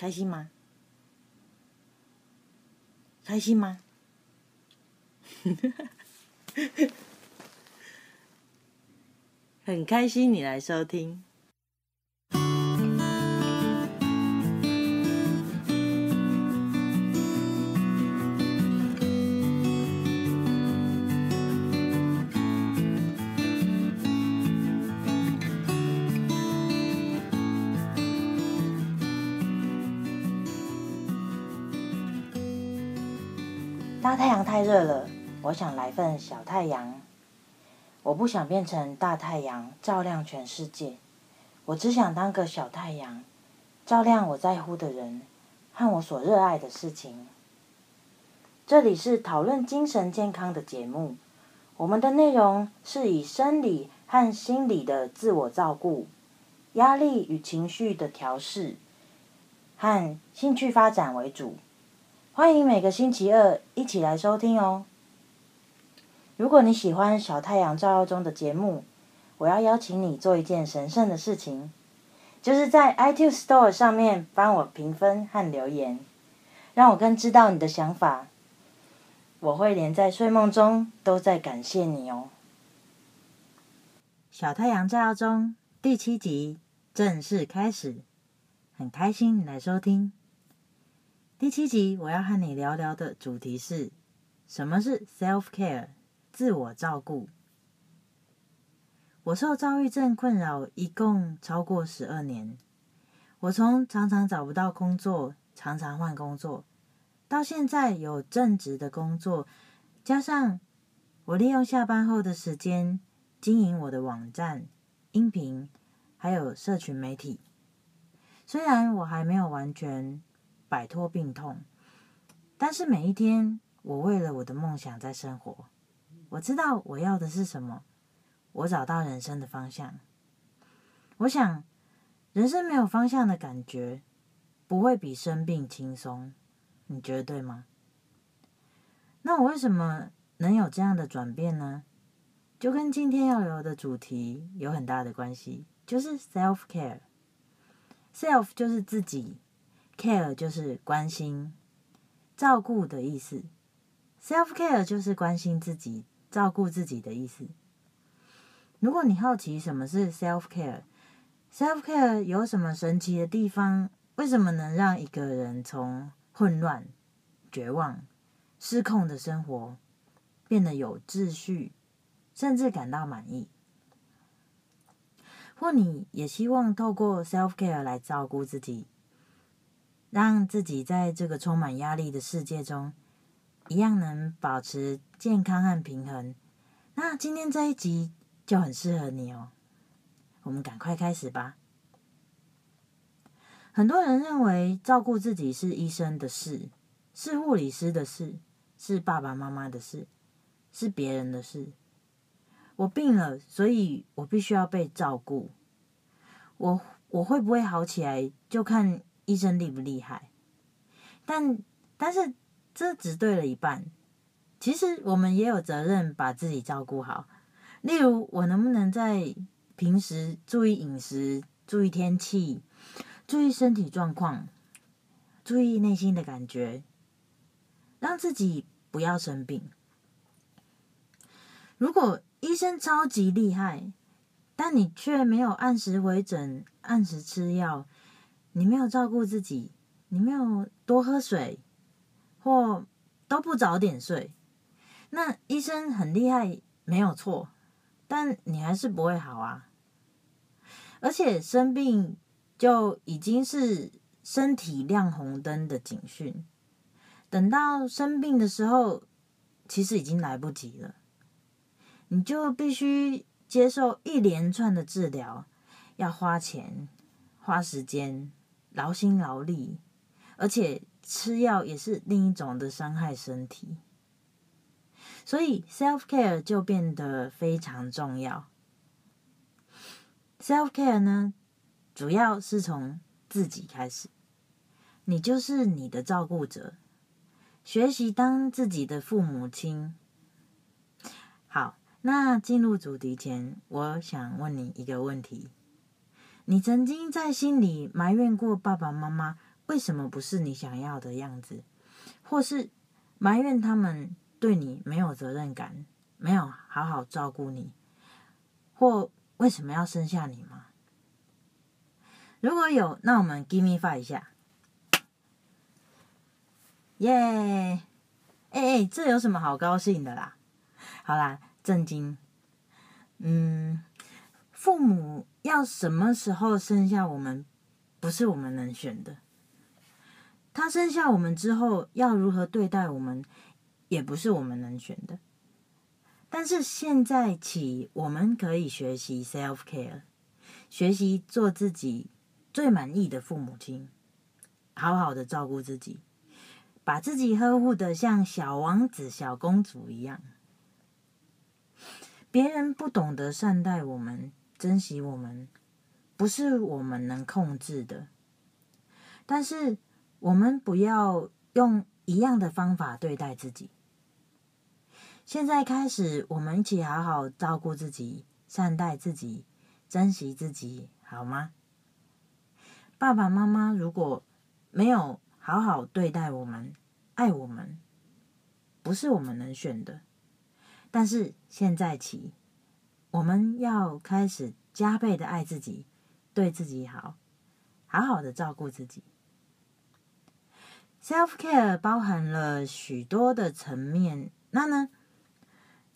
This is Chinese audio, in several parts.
开心吗？开心吗？很开心你来收听。大太阳太热了，我想来份小太阳。我不想变成大太阳，照亮全世界。我只想当个小太阳，照亮我在乎的人和我所热爱的事情。这里是讨论精神健康的节目，我们的内容是以生理和心理的自我照顾、压力与情绪的调试和兴趣发展为主。欢迎每个星期二一起来收听哦。如果你喜欢小太阳照耀中的节目，我要邀请你做一件神圣的事情，就是在 iTunes Store 上面帮我评分和留言，让我更知道你的想法。我会连在睡梦中都在感谢你哦。小太阳照耀中第七集正式开始，很开心你来收听。第七集我要和你聊聊的主题是什么是 self care。自我照顾。我受躁郁症困扰，一共超过十二年。我从常常找不到工作，常常换工作，到现在有正职的工作，加上我利用下班后的时间经营我的网站、音频，还有社群媒体。虽然我还没有完全摆脱病痛，但是每一天，我为了我的梦想在生活。我知道我要的是什么，我找到人生的方向。我想，人生没有方向的感觉，不会比生病轻松。你觉得对吗？那我为什么能有这样的转变呢？就跟今天要聊的主题有很大的关系，就是 self care。self 就是自己，care 就是关心、照顾的意思。self care 就是关心自己。照顾自己的意思。如果你好奇什么是 self care，self care 有什么神奇的地方？为什么能让一个人从混乱、绝望、失控的生活变得有秩序，甚至感到满意？或你也希望透过 self care 来照顾自己，让自己在这个充满压力的世界中，一样能保持健康和平衡，那今天这一集就很适合你哦。我们赶快开始吧。很多人认为照顾自己是医生的事，是护理师的事，是爸爸妈妈的事，是别人的事。我病了，所以我必须要被照顾。我我会不会好起来，就看医生厉不厉害。但但是。这只对了一半。其实我们也有责任把自己照顾好。例如，我能不能在平时注意饮食、注意天气、注意身体状况、注意内心的感觉，让自己不要生病？如果医生超级厉害，但你却没有按时回诊、按时吃药，你没有照顾自己，你没有多喝水。或都不早点睡，那医生很厉害，没有错，但你还是不会好啊。而且生病就已经是身体亮红灯的警讯，等到生病的时候，其实已经来不及了。你就必须接受一连串的治疗，要花钱、花时间、劳心劳力，而且。吃药也是另一种的伤害身体，所以 self care 就变得非常重要。self care 呢，主要是从自己开始，你就是你的照顾者，学习当自己的父母亲。好，那进入主题前，我想问你一个问题：你曾经在心里埋怨过爸爸妈妈？为什么不是你想要的样子，或是埋怨他们对你没有责任感，没有好好照顾你，或为什么要生下你吗？如果有，那我们 give me five 一下，耶！哎哎，这有什么好高兴的啦？好啦，震惊。嗯，父母要什么时候生下我们，不是我们能选的。他生下我们之后要如何对待我们，也不是我们能选的。但是现在起，我们可以学习 self care，学习做自己。最满意的父母亲，好好的照顾自己，把自己呵护得像小王子、小公主一样。别人不懂得善待我们、珍惜我们，不是我们能控制的。但是我们不要用一样的方法对待自己。现在开始，我们一起好好照顾自己、善待自己、珍惜自己，好吗？爸爸妈妈如果没有好好对待我们、爱我们，不是我们能选的。但是现在起，我们要开始加倍的爱自己，对自己好，好好的照顾自己。Self care 包含了许多的层面，那呢，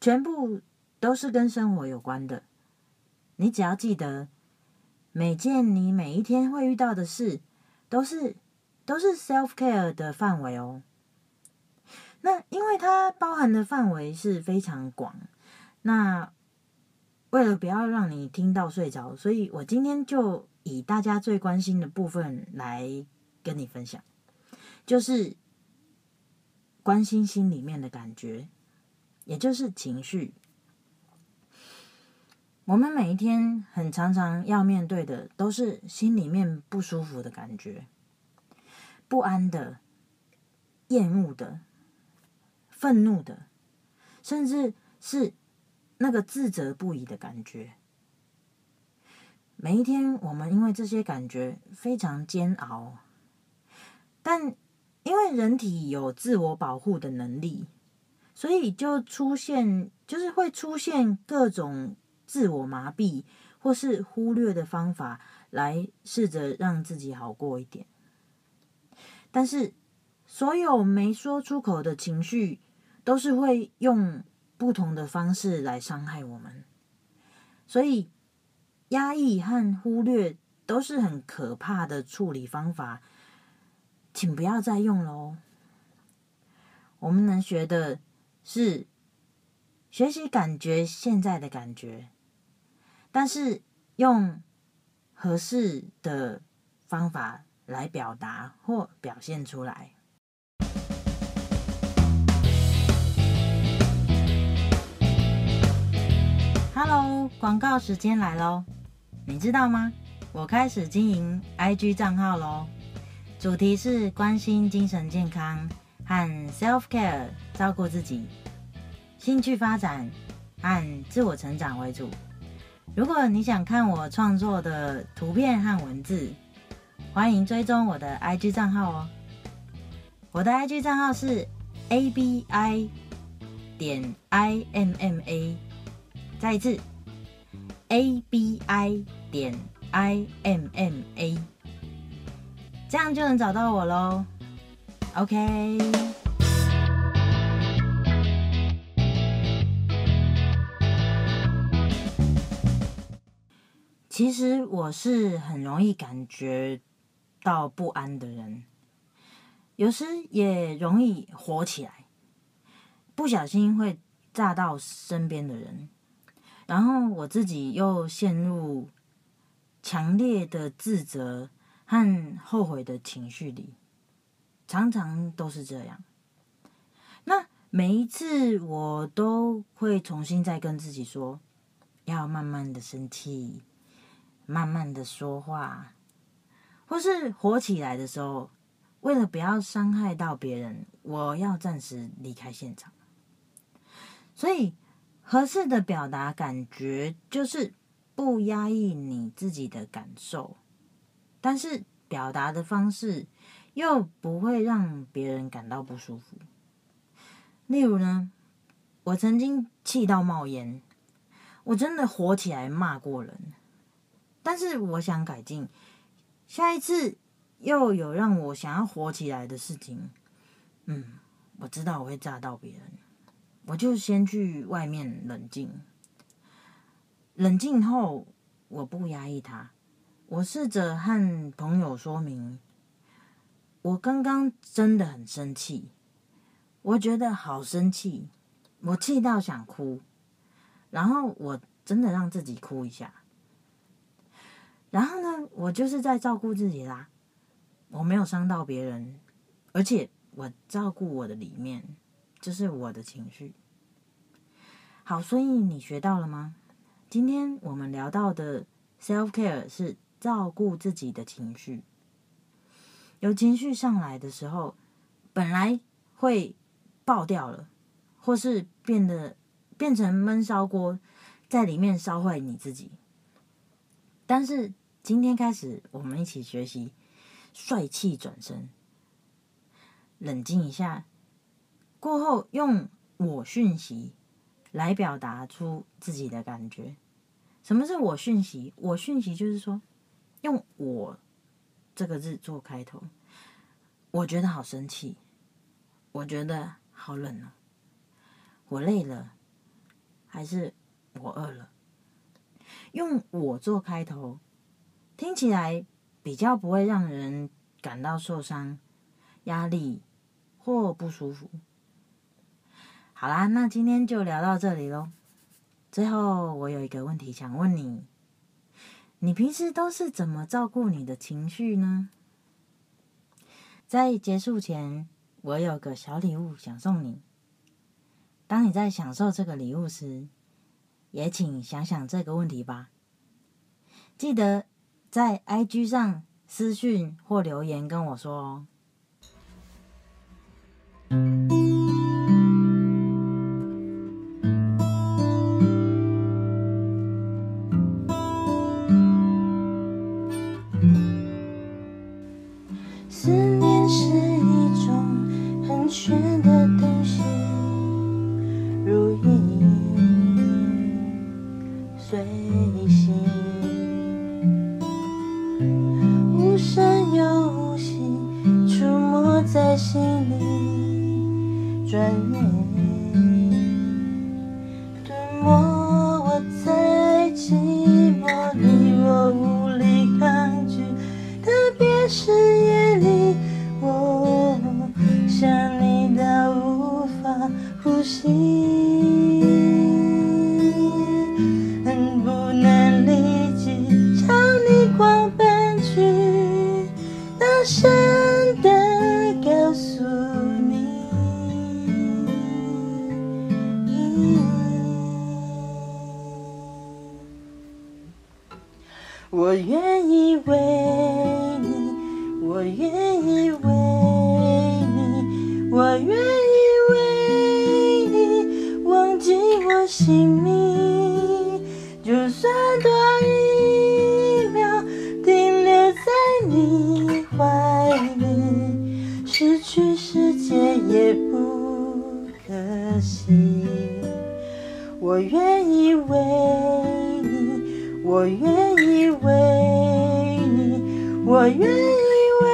全部都是跟生活有关的。你只要记得。每件你每一天会遇到的事，都是都是 self care 的范围哦。那因为它包含的范围是非常广，那为了不要让你听到睡着，所以我今天就以大家最关心的部分来跟你分享，就是关心心里面的感觉，也就是情绪。我们每一天很常常要面对的，都是心里面不舒服的感觉，不安的、厌恶的、愤怒的，甚至是那个自责不已的感觉。每一天，我们因为这些感觉非常煎熬，但因为人体有自我保护的能力，所以就出现，就是会出现各种。自我麻痹或是忽略的方法，来试着让自己好过一点。但是，所有没说出口的情绪，都是会用不同的方式来伤害我们。所以，压抑和忽略都是很可怕的处理方法，请不要再用了哦。我们能学的是学习感觉现在的感觉。但是用合适的方法来表达或表现出来。广告时间来喽！你知道吗？我开始经营 IG 账号喽，主题是关心精神健康和 self care，照顾自己，兴趣发展和自我成长为主。如果你想看我创作的图片和文字，欢迎追踪我的 IG 账号哦。我的 IG 账号是 abi 点 imma，再一次 abi 点 imma，这样就能找到我喽。OK。其实我是很容易感觉到不安的人，有时也容易火起来，不小心会炸到身边的人，然后我自己又陷入强烈的自责和后悔的情绪里，常常都是这样。那每一次我都会重新再跟自己说，要慢慢的生气。慢慢的说话，或是火起来的时候，为了不要伤害到别人，我要暂时离开现场。所以，合适的表达感觉就是不压抑你自己的感受，但是表达的方式又不会让别人感到不舒服。例如呢，我曾经气到冒烟，我真的火起来骂过人，但是我想改进，下一次又有让我想要火起来的事情，嗯，我知道我会炸到别人，我就先去外面冷静。冷静后，我不压抑他，我试着和朋友说明，我刚刚真的很生气，我觉得好生气，我气到想哭，然后我真的让自己哭一下，然后呢，我就是在照顾自己啦，我没有伤到别人，而且我照顾我的里面，就是我的情绪。好，所以你学到了吗？今天我们聊到的 self care 是照顾自己的情绪。有情绪上来的时候，本来会爆掉了，或是变得变成闷烧锅，在里面烧坏你自己。但是今天开始，我们一起学习帅气转身，冷静一下，过后用我讯息。来表达出自己的感觉。什么是我讯息？我讯息就是说，用“我”这个字做开头。我觉得好生气，我觉得好冷了，我累了，还是我饿了？用“我”做开头，听起来比较不会让人感到受伤、压力或不舒服。好啦，那今天就聊到这里喽。最后，我有一个问题想问你：你平时都是怎么照顾你的情绪呢？在结束前，我有个小礼物想送你。当你在享受这个礼物时，也请想想这个问题吧。记得在 IG 上私讯或留言跟我说哦。在心里转眼可惜。我愿意为你，我愿意为你。我愿意为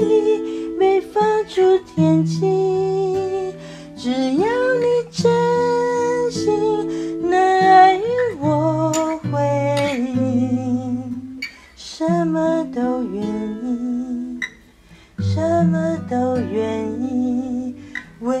你每放出天际，只要你真心能爱与我回应，什么都愿意，什么都愿意为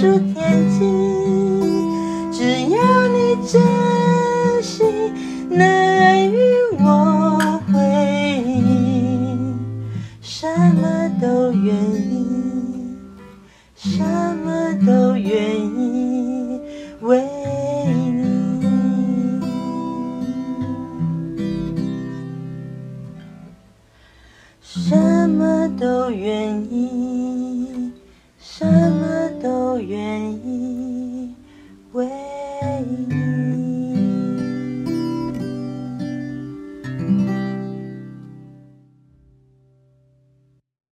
天际，只要你真心能与我回应，什么都愿意，